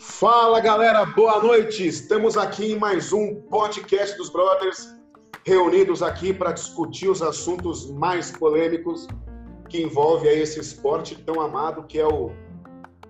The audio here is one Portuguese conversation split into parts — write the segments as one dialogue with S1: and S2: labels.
S1: Fala galera, boa noite. Estamos aqui em mais um podcast dos Brothers, reunidos aqui para discutir os assuntos mais polêmicos que envolve aí esse esporte tão amado que é o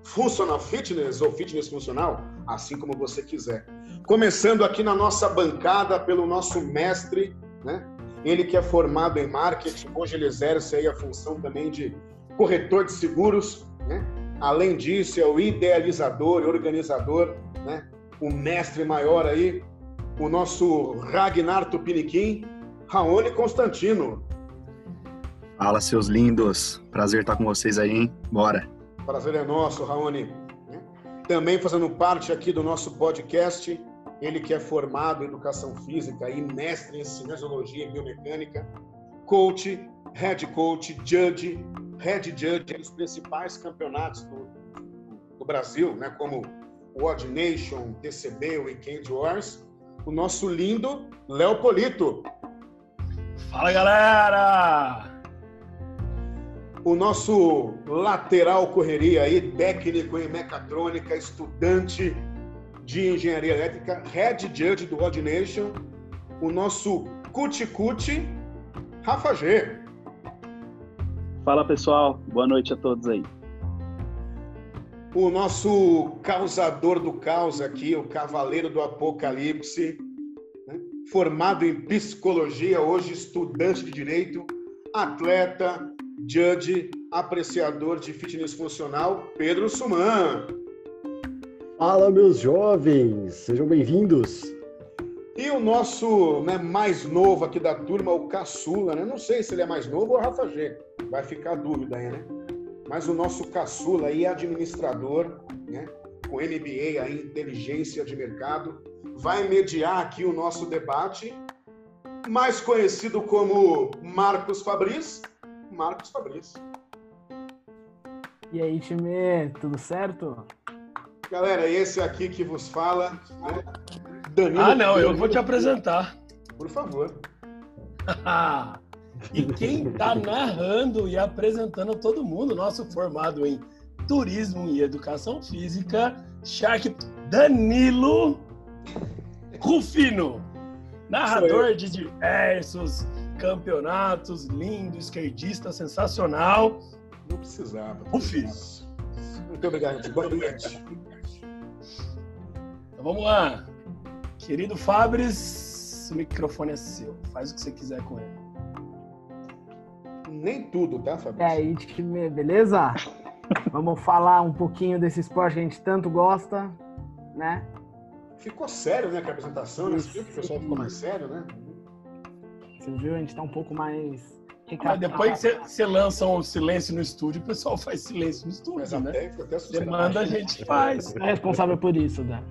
S1: Functional Fitness ou Fitness Funcional, assim como você quiser. Começando aqui na nossa bancada pelo nosso mestre, né? Ele que é formado em marketing, hoje ele exerce aí a função também de corretor de seguros, né? Além disso, é o idealizador e organizador, né? O mestre maior aí, o nosso Ragnar Tupiniquim, Raoni Constantino.
S2: Fala, seus lindos. Prazer estar com vocês aí, hein? Bora.
S1: Prazer é nosso, Raoni. Também fazendo parte aqui do nosso podcast, ele que é formado em educação física e mestre em cinesiologia e biomecânica, coach, head coach, judge, head judge nos principais campeonatos do, do Brasil, né, como o Odd Nation, TCB, Weekend Wars, o nosso lindo Léo Polito.
S3: Fala, galera!
S1: O nosso lateral correria aí, técnico em mecatrônica, estudante de engenharia elétrica, head judge do Odd Nation, o nosso cuti-cuti, Rafa G.
S4: Fala pessoal, boa noite a todos aí.
S1: O nosso causador do caos aqui, o cavaleiro do apocalipse, né? formado em psicologia, hoje estudante de direito, atleta, judge, apreciador de fitness funcional, Pedro Suman.
S5: Fala, meus jovens, sejam bem-vindos.
S1: E o nosso né, mais novo aqui da turma, o Caçula, né? Não sei se ele é mais novo ou o Rafa G. Vai ficar a dúvida aí, né? Mas o nosso Caçula aí, administrador, né? Com MBA aí, inteligência de mercado, vai mediar aqui o nosso debate, mais conhecido como Marcos Fabris, Marcos Fabrício.
S6: E aí, time, tudo certo?
S1: Galera, esse aqui que vos fala, né?
S3: Danilo. Ah, não, eu vou te apresentar.
S1: Por favor.
S3: e quem está narrando e apresentando todo mundo, nosso formado em turismo e educação física, Shark Danilo Rufino, narrador de diversos campeonatos, lindo, esquerdista, sensacional.
S1: Não precisava.
S3: O filho.
S1: Muito obrigado, boa noite.
S3: Então vamos lá. Querido Fabris, o microfone é seu. Faz o que você quiser com ele.
S1: Nem tudo, tá, Fabris?
S6: É aí, time, beleza? vamos falar um pouquinho desse esporte que a gente tanto gosta, né?
S1: Ficou sério, né, com a apresentação, né? Você viu que o pessoal ficou mais sério, né?
S6: Você viu? A gente tá um pouco mais.
S3: Mas depois que você lança um silêncio no estúdio, o pessoal faz silêncio no estúdio, Mas né? Até, até Demanda a gente faz.
S6: É responsável por isso, né?